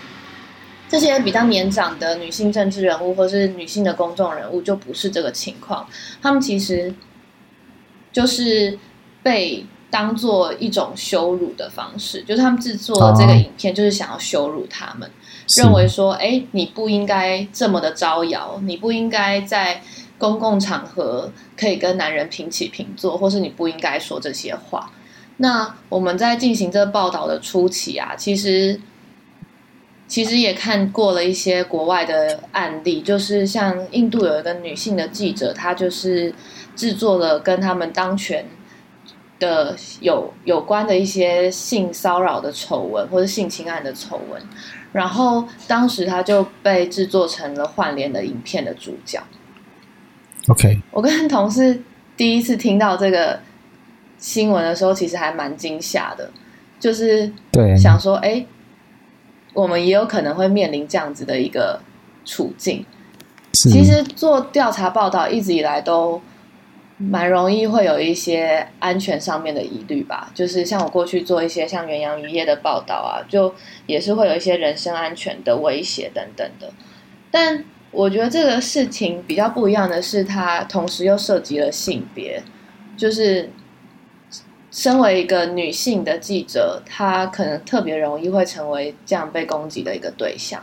这些比较年长的女性政治人物或是女性的公众人物就不是这个情况，他们其实就是被当做一种羞辱的方式，就是他们制作这个影片就是想要羞辱他们，是认为说，哎，你不应该这么的招摇，你不应该在公共场合可以跟男人平起平坐，或是你不应该说这些话。那我们在进行这个报道的初期啊，其实其实也看过了一些国外的案例，就是像印度有一个女性的记者，她就是制作了跟他们当权的有有关的一些性骚扰的丑闻或者性侵案的丑闻，然后当时他就被制作成了换脸的影片的主角。OK，我跟同事第一次听到这个。新闻的时候，其实还蛮惊吓的，就是想说，哎对，我们也有可能会面临这样子的一个处境。是其实做调查报道一直以来都蛮容易会有一些安全上面的疑虑吧，就是像我过去做一些像远洋渔业的报道啊，就也是会有一些人身安全的威胁等等的。但我觉得这个事情比较不一样的是，它同时又涉及了性别，就是。身为一个女性的记者，她可能特别容易会成为这样被攻击的一个对象。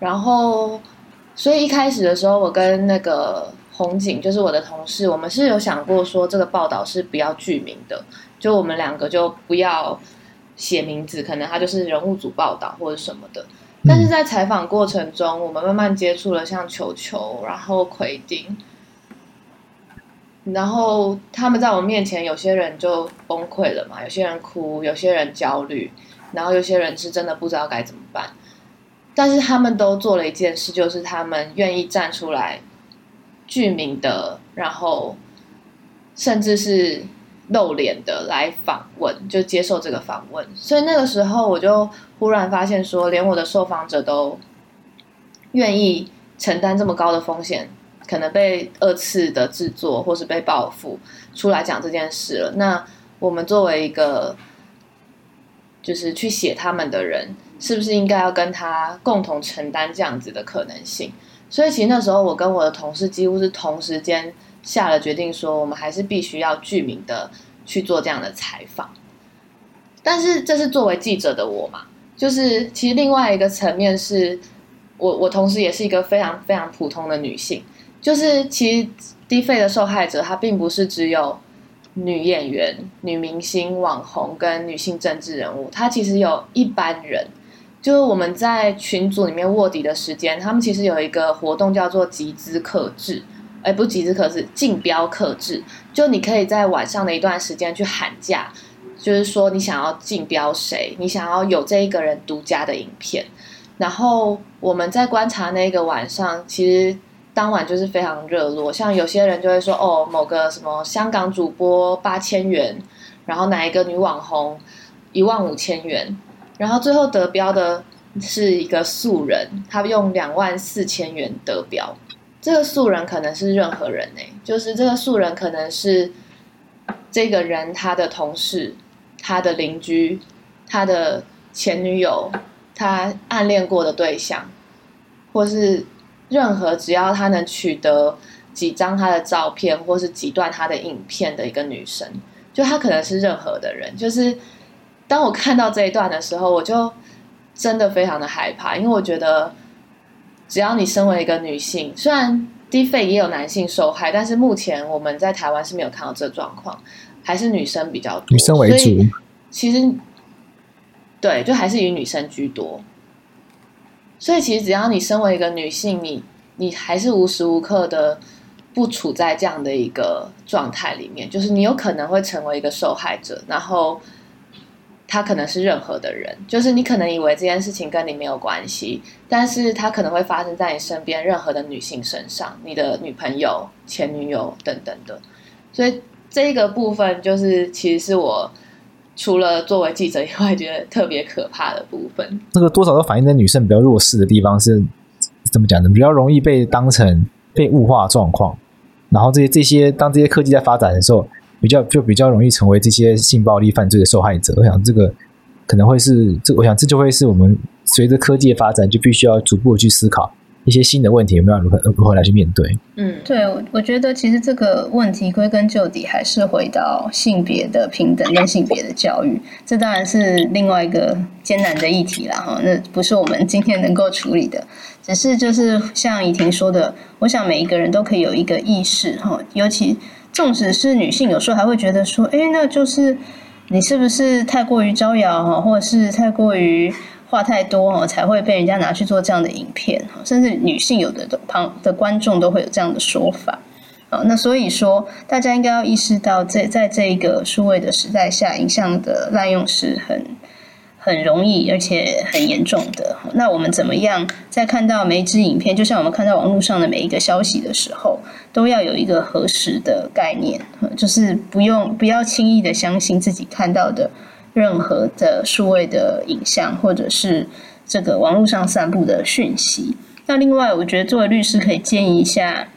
然后，所以一开始的时候，我跟那个红警，就是我的同事，我们是有想过说，这个报道是不要具名的，就我们两个就不要写名字，可能他就是人物组报道或者什么的。但是在采访过程中，我们慢慢接触了像球球，然后奎丁。然后他们在我面前，有些人就崩溃了嘛，有些人哭，有些人焦虑，然后有些人是真的不知道该怎么办。但是他们都做了一件事，就是他们愿意站出来，具名的，然后甚至是露脸的来访问，就接受这个访问。所以那个时候，我就忽然发现说，连我的受访者都愿意承担这么高的风险。可能被二次的制作，或是被报复出来讲这件事了。那我们作为一个就是去写他们的人，是不是应该要跟他共同承担这样子的可能性？所以其实那时候我跟我的同事几乎是同时间下了决定，说我们还是必须要具名的去做这样的采访。但是这是作为记者的我嘛，就是其实另外一个层面是我我同时也是一个非常非常普通的女性。就是其实低费的受害者，她并不是只有女演员、女明星、网红跟女性政治人物，她其实有一般人。就是我们在群组里面卧底的时间，他们其实有一个活动叫做集资克制，哎，不集资克制，竞标克制。就你可以在晚上的一段时间去喊价，就是说你想要竞标谁，你想要有这一个人独家的影片。然后我们在观察那个晚上，其实。当晚就是非常热络，像有些人就会说哦，某个什么香港主播八千元，然后哪一个女网红一万五千元，然后最后得标的是一个素人，他用两万四千元得标。这个素人可能是任何人呢，就是这个素人可能是这个人他的同事、他的邻居、他的前女友、他暗恋过的对象，或是。任何只要他能取得几张他的照片，或是几段他的影片的一个女生，就他可能是任何的人。就是当我看到这一段的时候，我就真的非常的害怕，因为我觉得只要你身为一个女性，虽然 Deepfake 也有男性受害，但是目前我们在台湾是没有看到这状况，还是女生比较多，女生为主。其实对，就还是以女生居多。所以，其实只要你身为一个女性，你你还是无时无刻的不处在这样的一个状态里面，就是你有可能会成为一个受害者，然后他可能是任何的人，就是你可能以为这件事情跟你没有关系，但是他可能会发生在你身边任何的女性身上，你的女朋友、前女友等等的。所以这个部分就是其实是我。除了作为记者以外，觉得特别可怕的部分，那个多少都反映在女生比较弱势的地方是怎么讲呢？比较容易被当成被物化状况，然后这些这些当这些科技在发展的时候，比较就比较容易成为这些性暴力犯罪的受害者。我想这个可能会是这，我想这就会是我们随着科技的发展，就必须要逐步去思考。一些新的问题有没有如何如何来去面对？嗯，对，我我觉得其实这个问题归根究底还是回到性别的平等跟性别的教育，这当然是另外一个艰难的议题了哈。那不是我们今天能够处理的，只是就是像怡婷说的，我想每一个人都可以有一个意识哈，尤其纵使是女性，有时候还会觉得说，哎，那就是你是不是太过于招摇哈，或者是太过于。话太多哦，才会被人家拿去做这样的影片哈，甚至女性有的旁的观众都会有这样的说法啊。那所以说，大家应该要意识到，在在这一个数位的时代下，影像的滥用是很很容易而且很严重的。那我们怎么样在看到每一支影片，就像我们看到网络上的每一个消息的时候，都要有一个核实的概念，就是不用不要轻易的相信自己看到的。任何的数位的影像，或者是这个网络上散布的讯息。那另外，我觉得作为律师可以建议一下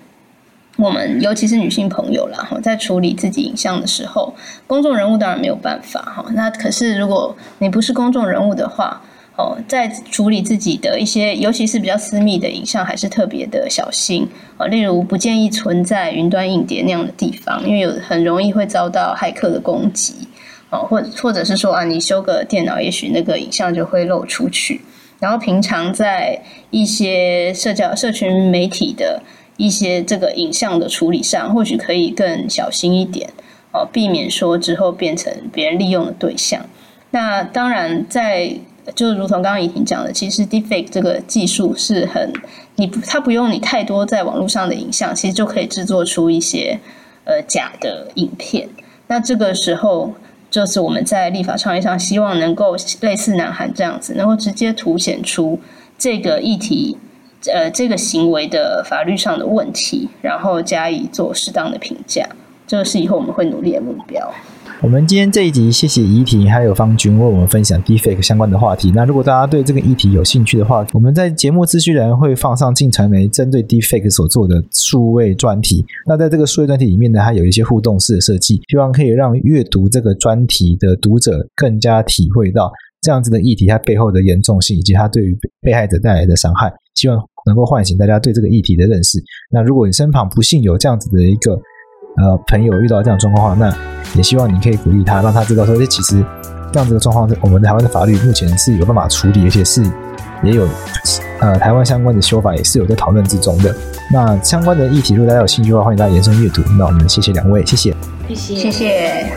我们，尤其是女性朋友啦，哈，在处理自己影像的时候，公众人物当然没有办法哈。那可是如果你不是公众人物的话，哦，在处理自己的一些，尤其是比较私密的影像，还是特别的小心啊。例如，不建议存在云端硬碟那样的地方，因为有很容易会遭到骇客的攻击。哦，或或者是说啊，你修个电脑，也许那个影像就会漏出去。然后平常在一些社交社群媒体的一些这个影像的处理上，或许可以更小心一点哦，避免说之后变成别人利用的对象。那当然在，就如同刚刚怡婷讲的，其实 Deepfake 这个技术是很你它不用你太多在网络上的影像，其实就可以制作出一些呃假的影片。那这个时候。就是我们在立法倡议上，希望能够类似南韩这样子，能够直接凸显出这个议题，呃，这个行为的法律上的问题，然后加以做适当的评价。这个是以后我们会努力的目标。我们今天这一集，谢谢怡婷还有方均为我们分享 Deepfake 相关的话题。那如果大家对这个议题有兴趣的话，我们在节目资讯栏会放上镜传媒针对 Deepfake 所做的数位专题。那在这个数位专题里面呢，它有一些互动式的设计，希望可以让阅读这个专题的读者更加体会到这样子的议题它背后的严重性，以及它对于被害者带来的伤害。希望能够唤醒大家对这个议题的认识。那如果你身旁不幸有这样子的一个呃，朋友遇到这样状况的话，那也希望你可以鼓励他，让他知道说，哎其实这样子的状况，我们台湾的法律目前是有办法处理，而且是也有呃台湾相关的修法也是有在讨论之中的。那相关的议题，如果大家有兴趣的话，欢迎大家延伸阅读。那我们谢谢两位，谢谢，谢谢，谢谢。